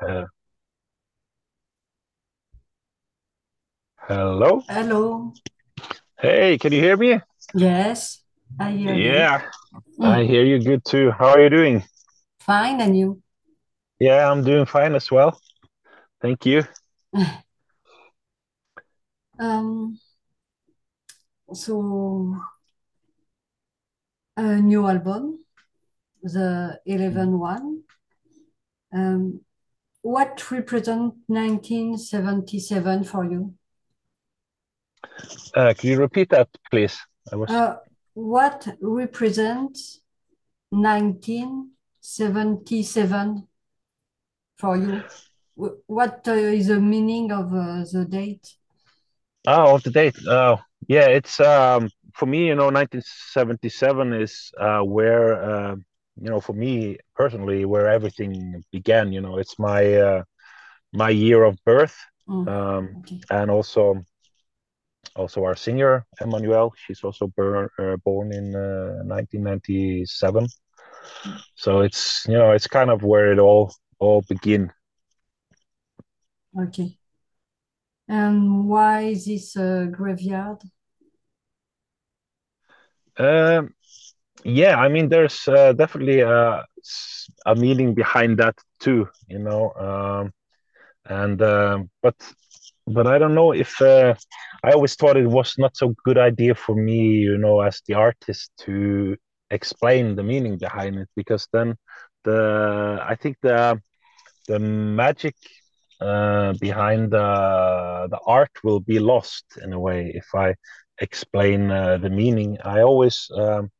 Uh, hello? Hello. Hey, can you hear me? Yes, I hear you. Yeah, I Mm, hear you good too. How are you doing? fine, and you? Yeah, I'm doing fine as well. Thank you. Um, so a new album, the eleven one. Um, what represent 1977 for you? Uh, can you repeat that, please? I was. Uh, what represents 1977 for you? Wh- What uh, is the meaning of uh, the date? Oh, of the date. Oh, yeah, it's um for me, you know, 1977 is uh where uh, you know, for me personally, where everything began, you know, it's my uh my year of birth. Mm, Um okay, and also also our singer Emmanuelle. She's also bur- uh, born in uh, 1997. So it's you know it's kind of where it all all begin. okay. And why is this uh, graveyard? Um, yeah, I mean there's uh, definitely a, a meaning behind that too. You know, um, and um, but but I don't know if uh, I always thought it was not so good idea for me, you know, as the artist to explain the meaning behind it because then the I think the the magic uh, behind the the art will be lost in a way if I explain uh, the meaning. I always, um,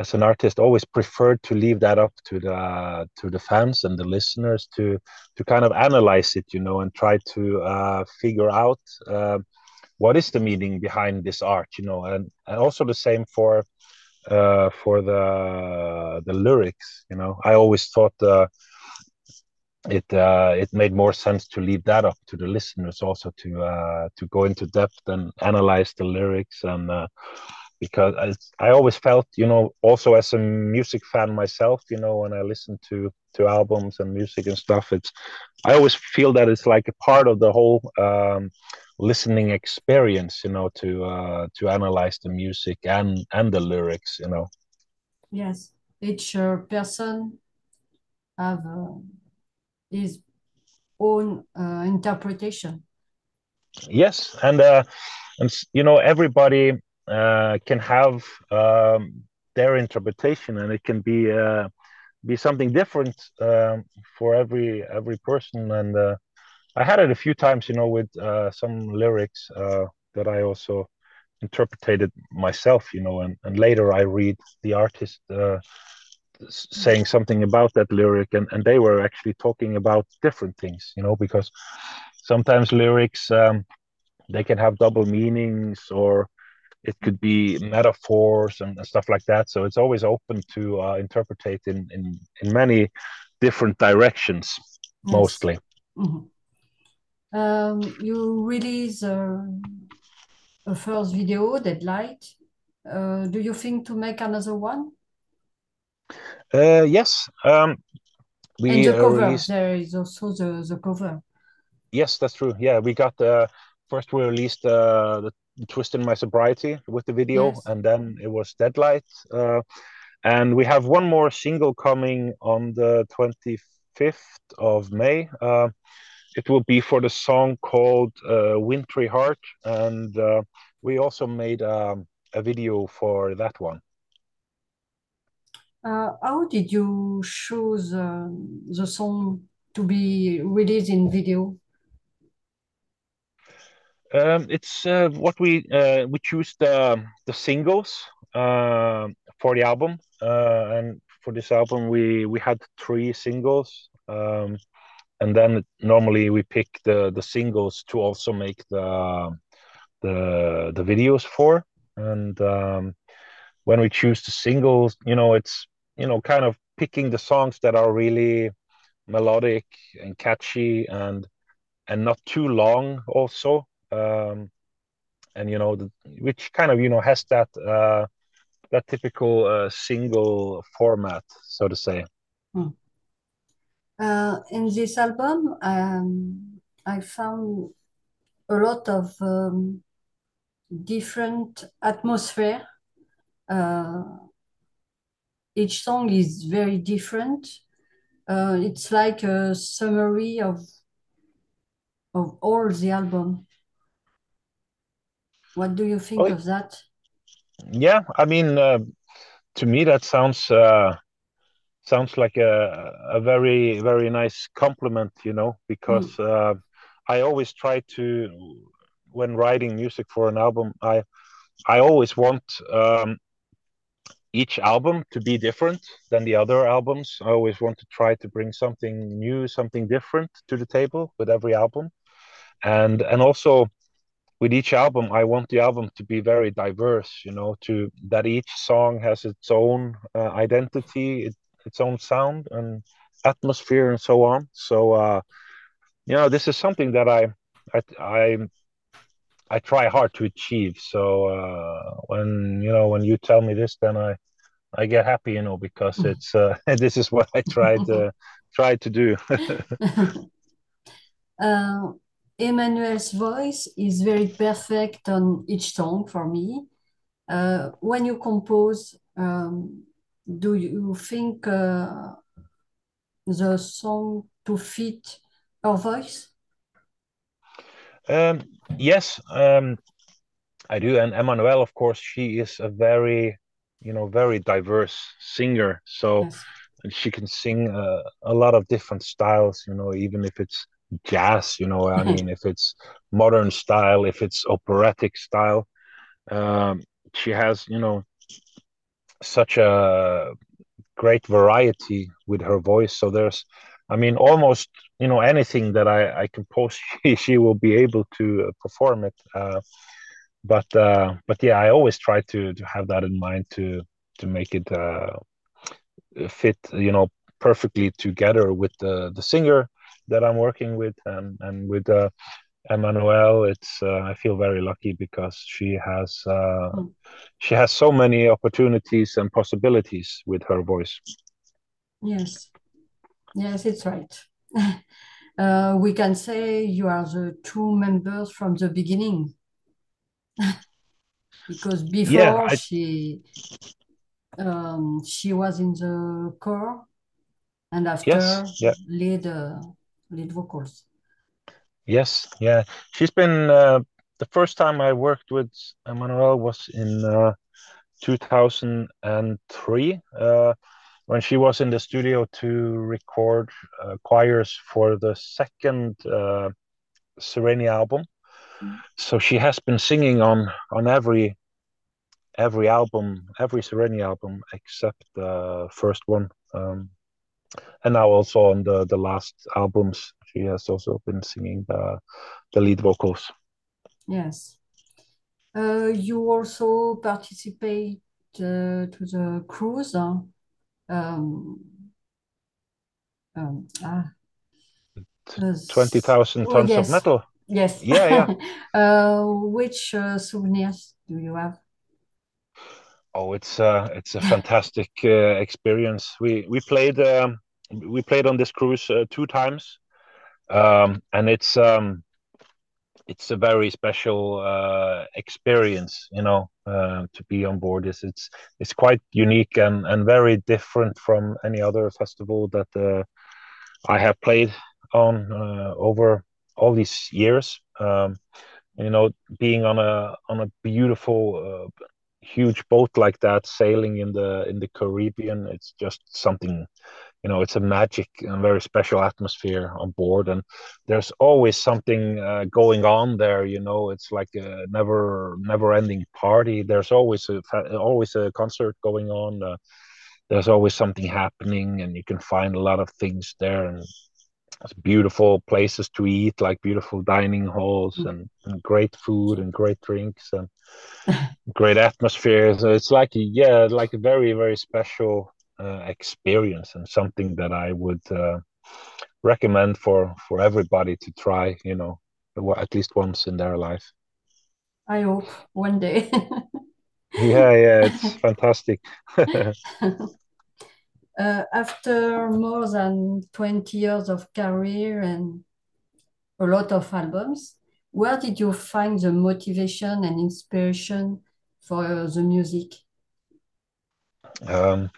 as an artist, always preferred to leave that up to the to the fans and the listeners to to kind of analyze it, you know, and try to uh, figure out uh, what is the meaning behind this art, you know, and, and also the same for uh, for the the lyrics, you know. I always thought the it uh, it made more sense to leave that up to the listeners also to uh, to go into depth and analyze the lyrics and uh, because I, I always felt you know also as a music fan myself you know when I listen to to albums and music and stuff it's I always feel that it's like a part of the whole um, listening experience you know to uh, to analyze the music and and the lyrics you know Yes, each uh, person have uh, his own uh, interpretation. yes and uh, and you know everybody uh, can have um, their interpretation and it can be uh, be something different um, for every every person. And uh, i had it a few times you know with uh, some lyrics uh, that i also interpreted myself you know and, and later i read the artist uh, saying something about that lyric and, and they were actually talking about different things you know because sometimes lyrics um, they can have double meanings or it could be metaphors and, and stuff like that. So it's always open to uh, interpret in, in in many different directions, Yes. mostly. Mhm. Um, you release uh, a first video, Deadlight. Uh, do you think to make another one? Uh, yes, um, And we the uh, cover, released. there is also the, the cover. Yes, that's true. Yeah, we got uh, first we released uh, the Twist in My Sobriety with the video, Yes. and then it was Deadlight. Uh, and we have one more single coming on the 25th of May. Uh, it will be for the song called uh, Wintry Heart, and uh, we also made um, a video for that one. Uh, how did you choose uh, the song to be released in video? Um, it's uh, what we uh, we choose the the singles uh, for the album, uh, and for this album we we had three singles, um, and then normally we pick the the singles to also make the the the videos for, and um, when we choose the singles, you know, it's you know kind of picking the songs that are really melodic and catchy and and not too long also. Um, and you know, the, which kind of you know has that uh, that typical uh, single format, so to say. Hmm. Uh, in this album, um, I found a lot of um, different atmosphere. Uh, each song is very different. Uh, it's like a summary of of all the album. What do you think Oh, of that? yeah. I mean, uh, to me, that sounds uh, sounds like a a very very nice compliment, you know, Mm, because uh, I always try to when writing music for an album, I I always want um, each album to be different than the other albums. I always want to try to bring something new, something different to the table with every album, and and also with each album, I want the album to be very diverse. You know, to that each song has its own uh, identity, it, its own sound and atmosphere, and so on. So, uh, you know, this is something that I I I, I try hard to achieve. So uh, when you know when you tell me this, then I I get happy, you know, because it's uh, this is what I tried to try to do. Uh, Emmanuelle's voice is very perfect on each song for me. Uh, when you compose, um, do you think uh, the song to fit her voice? um, yes, um, I do, and Emmanuelle, of course, she is a very, you know, very diverse singer. So Yes. and she can sing uh, a lot of different styles. You know, even if it's jazz, you know, I mean, if it's modern style, if it's operatic style, um, she has, you know, such a great variety with her voice. So there's, I mean, almost you know anything that I I compose, she, she will be able to uh, perform it. Uh, but uh, but yeah, I always try to to have that in mind to to make it uh, fit, you know, perfectly together with the the singer that I'm working with and and with uh, Emmanuelle. It's uh, I feel very lucky because she has uh, Mm. she has so many opportunities and possibilities with her voice. Yes. Yes, it's right. Uh, we can say you are the two members from the beginning because Yeah, before I she um, she was in the core and yes, after yeah, lead uh, lead vocals. yes, yeah. She's been uh, the first time I worked with Emmanuelle was in uh, 2003 uh, when she was in the studio to record uh, choirs for the second uh, Sirenia album. Mm. So she has been singing on on every every album, every Sirenia album except the first one, um, and now also on the the last albums, she has also been singing the the lead vocals. Yes. Uh, you also participate uh, to the cruise. Um, um, ah, Twenty this- thousand oh, tons of metal. yes. Yeah, yeah. Uh, which uh, souvenirs do you have? Oh, it's uh, it's a fantastic uh, experience. We we played um, we played on this cruise uh, two times, um, and it's um, it's a very special uh, experience. You know, uh, to be on board this. It's it's quite unique and and very different from any other festival that uh, I have played on uh, over all these years. Um, you know, being on a on a beautiful uh, huge boat like that sailing in the in the Caribbean. It's just something, you know, it's a magic and very special atmosphere on board, and there's always something uh, going on there. You know, it's like a never never ending party. There's always a always a concert going on. Uh, there's always something happening, and you can find a lot of things there, and beautiful places to eat, like beautiful dining halls and, and great food and great drinks and great atmosphere. So it's like a, yeah, like a very very special uh, experience and something that I would uh, recommend for for everybody to try. You know, at least once in their life. I hope one day. Yeah, yeah, it's fantastic. uh, after more than 20 years of career and a lot of albums, where did you find the motivation and inspiration for uh, the music? Um,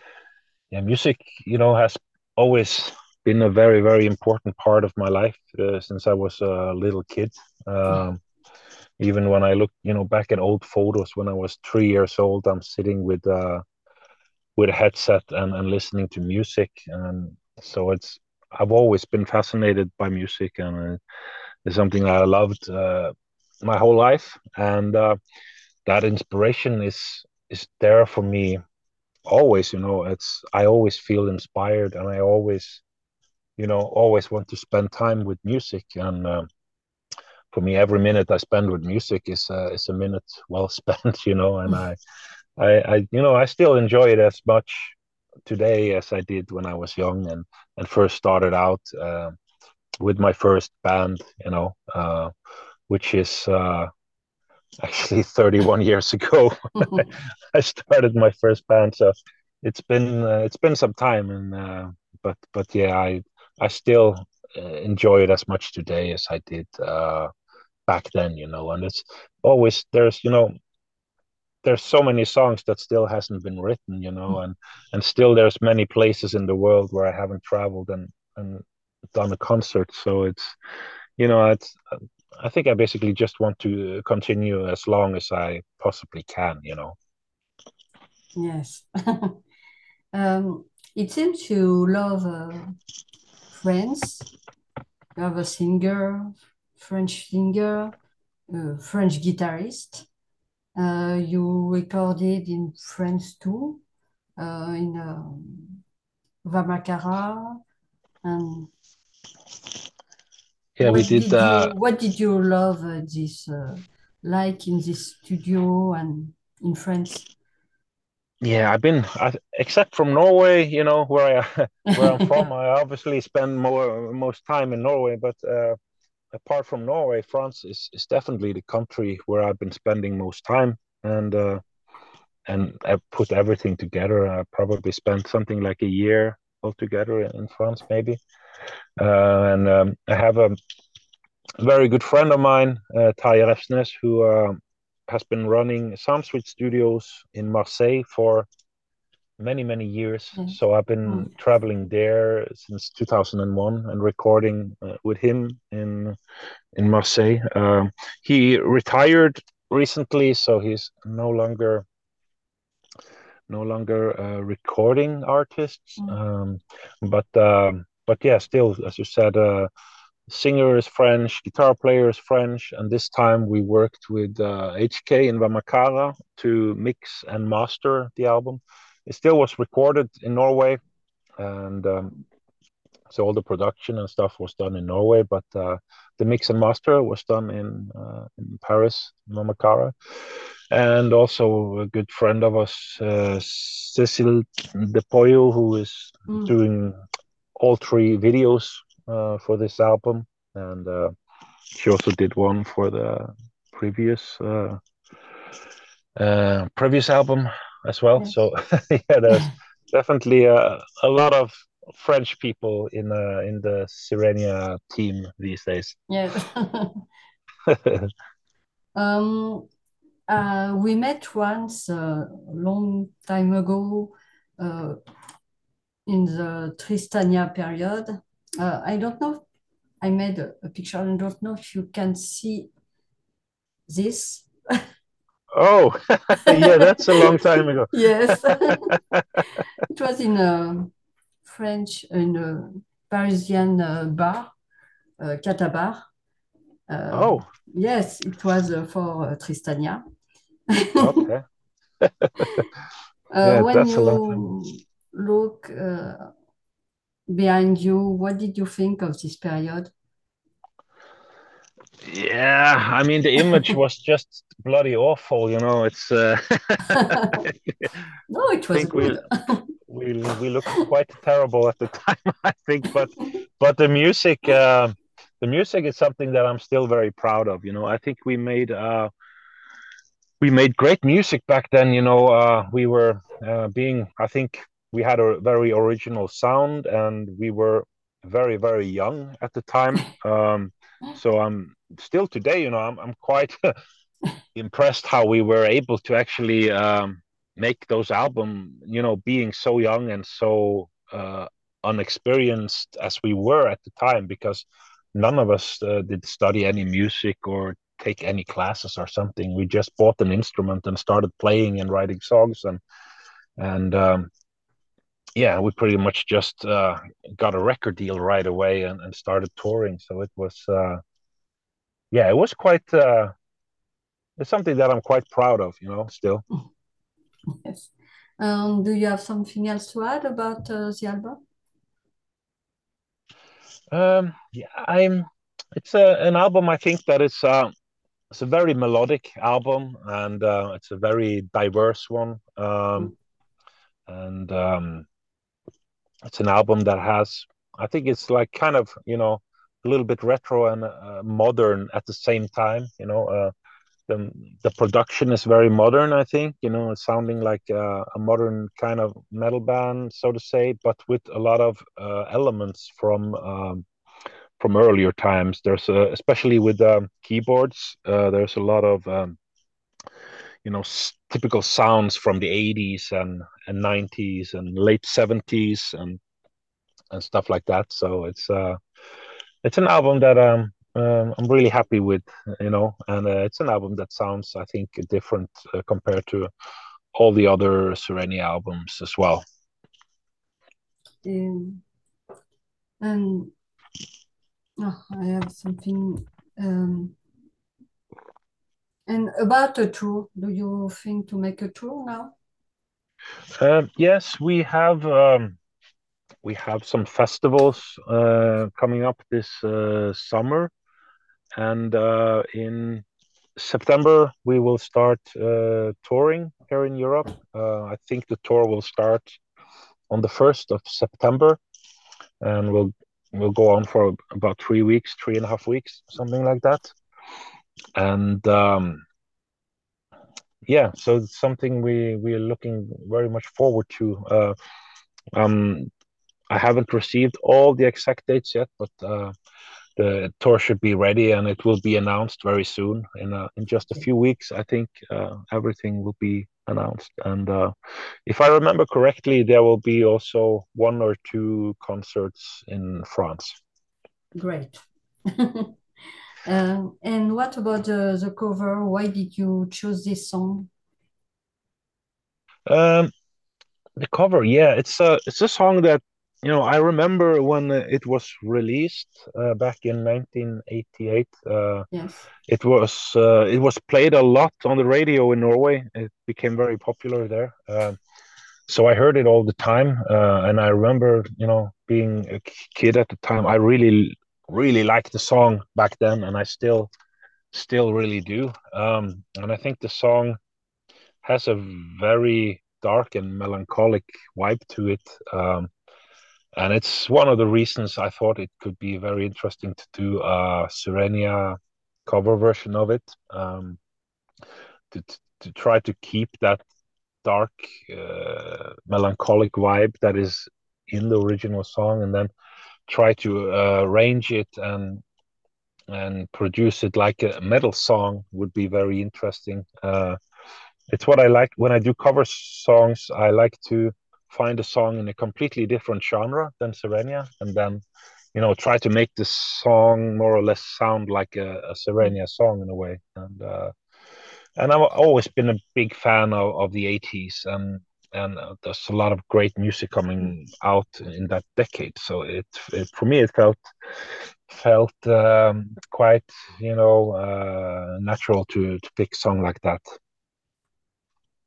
yeah, music, you know, has always been a very, very important part of my life uh, since I was a little kid. Um, even when I look, you know, back at old photos when I was three years old, I'm sitting with uh, with a headset and, and listening to music, and so it's I've always been fascinated by music, and uh, it's something that I loved uh, my whole life, and uh, that inspiration is is there for me always. You know, it's I always feel inspired, and I always, you know, always want to spend time with music, and uh, for me, every minute I spend with music is uh, is a minute well spent. You know, and I, I, I, you know, I still enjoy it as much today as I did when I was young and and first started out uh, with my first band. You know, uh, which is uh, actually 31 years ago. I started my first band, so it's been uh, it's been some time, and uh, but but yeah, I I still uh, enjoy it as much today as I did uh, back then, you know. And it's always there's you know there's so many songs that still hasn't been written, you know, and and still there's many places in the world where I haven't traveled and and done a concert. So it's you know it's I think I basically just want to continue as long as I possibly can, you know. Yes. um, it seems you love uh, France. You have a singer, French singer, a French guitarist. Uh, you recorded in France too, uh, in um, Vamacara. And Yeah, we did. did you Uh, what did you love uh, this uh, like in this studio and in France? yeah, I've been I, except from Norway, you know, where I where I'm from. I obviously spend more most time in Norway, but uh, apart from Norway, France is is definitely the country where I've been spending most time, and uh, and I put everything together. I probably spent something like a year altogether in France, maybe. Uh, and um, I have a very good friend of mine, uh, Terje Refsnes, who uh, has been running Sound Suite Studios in Marseille for many, many years. Yes. So I've been Mm. traveling there since 2001 and recording uh, with him in in Marseille. Um, he retired recently, so he's no longer no longer a recording artist. Mm. Um, but um, but yeah, still, as you said, uh, singer is French, guitar player is French, and this time we worked with uh, HK in Vamacara to mix and master the album. It still was recorded in Norway, and um, so all the production and stuff was done in Norway, but uh, the mix and master was done in uh, in Paris, Vamacara. And also a good friend of us, uh, Cecil De Pollo, who is Mm. doing all three videos uh, for this album, and uh, she also did one for the previous uh, uh, previous album as well. Yes. So yeah, there's definitely a, a lot of French people in uh, in the Sirenia team these days. Yes. Um, uh, we met once a long time ago uh, in the Tristania period. Uh, I don't know. I made a, a picture. I don't know if you can see this. oh, yeah, that's a long time ago. Yes. It was in a French, in a Parisian uh, bar, uh, Catabar. Uh, Oh, yes, it was uh, for uh, Tristania. okay. Uh, Yeah, when that's a long time. you look uh, behind you, what did you think of this period? Yeah, I mean the image was just bloody awful, you know. It's uh, No, it was think we good. we we looked quite terrible at the time, I think, but but the music uh, the music is something that I'm still very proud of, you know. I think we made uh we made great music back then, you know. Uh we were uh being I think we had a very original sound, and we were very very young at the time. Um, so I'm still today, you know, I'm I'm quite impressed how we were able to actually um, make those album. You know, being so young and so uh, unexperienced as we were at the time, because none of us uh, did study any music or take any classes or something. We just bought an instrument and started playing and writing songs and and um, yeah, we pretty much just uh, got a record deal right away and, and started touring. So it was uh, yeah, it was quite uh, it's something that I'm quite proud of, you know, still. Yes. Um, do you have something else to add about uh, the album? Um, yeah, I'm. It's a, an album. I think that it's uh, it's a very melodic album, and uh, it's a very diverse one. Um, and um, it's an album that has. I think it's like kind of you know a little bit retro and uh, modern at the same time. You know, uh, the the production is very modern. I think you know it's sounding like uh, a modern kind of metal band, so to say, but with a lot of uh, elements from um, from earlier times. There's a, especially with um, keyboards. Uh, there's a lot of um, you know typical sounds from the 80s and and 90s and late 70s and and stuff like that. So it's uh it's an album that um um, I'm really happy with, you know, and uh, it's an album that sounds, I think, different uh, compared to all the other Sirenia albums as well. Um, and oh, I have something. Um, and about a tour, do you think to make a tour now? Uh, yes, we have um, we have some festivals uh, coming up this uh, summer, and uh, in September we will start uh, touring here in Europe. Uh, I think the tour will start on the first of September, and we'll we'll go on for about three weeks, three and a half weeks, something like that. And um, yeah, so it's something we we are looking very much forward to. Uh, um, I haven't received all the exact dates yet, but uh, the tour should be ready and it will be announced very soon. In uh, in just a few weeks, I think uh, everything will be announced. And uh, if I remember correctly, there will be also one or two concerts in France. Great. Um, and what about the, the cover? Why did you choose this song? Um, the cover, yeah, it's a it's a song that you know I remember when it was released uh, back in 1988. Uh, Yes. it was uh, it was played a lot on the radio in Norway. It became very popular there. Um, so I heard it all the time, uh, and I remember, you know, being a kid at the time. I really, really liked the song back then, and I still, still really do. Um, and I think the song has a very dark and melancholic vibe to it. Um, and it's one of the reasons I thought it could be very interesting to do a Sirenia cover version of it. Um, to to try to keep that dark, uh, melancholic vibe that is in the original song, and then try to uh, arrange it and and produce it like a metal song would be very interesting. Uh, it's what I like when I do cover songs. I like to find a song in a completely different genre than Sirenia, and then you know try to make the song more or less sound like a, a Sirenia song in a way. And uh, and I've always been a big fan of, of the 80s and and uh, there's a lot of great music coming out in that decade so it, it for me it felt felt um, quite you know uh, natural to to pick a song like that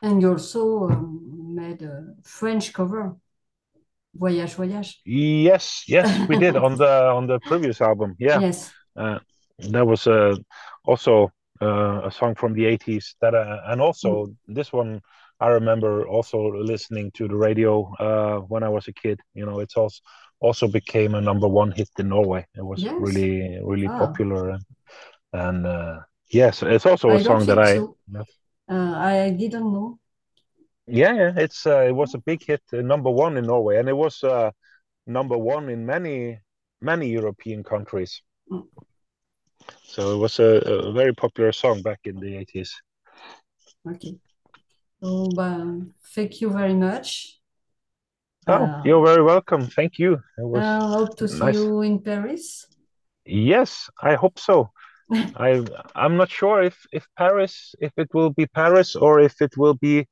And you also um, made a French cover, Voyage, Voyage. yes yes we did on the on the previous album yeah Yes. uh, that was uh, also uh, a song from the 80s that uh, and Mm. also this one I remember also listening to the radio uh, when I was a kid you know it's also also became a number one hit in Norway it was Yes. really really Ah, popular and, and uh, yes it's also a song that I so. Uh, I didn't know. Yeah, yeah, it's uh, it was a big hit, uh, number one in Norway, and it was uh, number one in many many European countries. Mm. So it was a, a very popular song back in the 80s. Okay. So, ben, thank you very much. Oh, Uh, you're very welcome. Thank you. I hope to see nice. you in Paris. Yes, I hope so. I I'm not sure if if Paris if it will be Paris or if it will be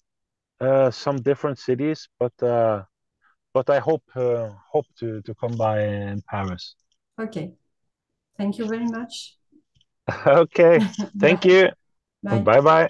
uh, some different cities, but uh, but I hope uh, hope to to come by in Paris. Okay. Thank you very much. Okay. Thank you. Bye. Bye bye.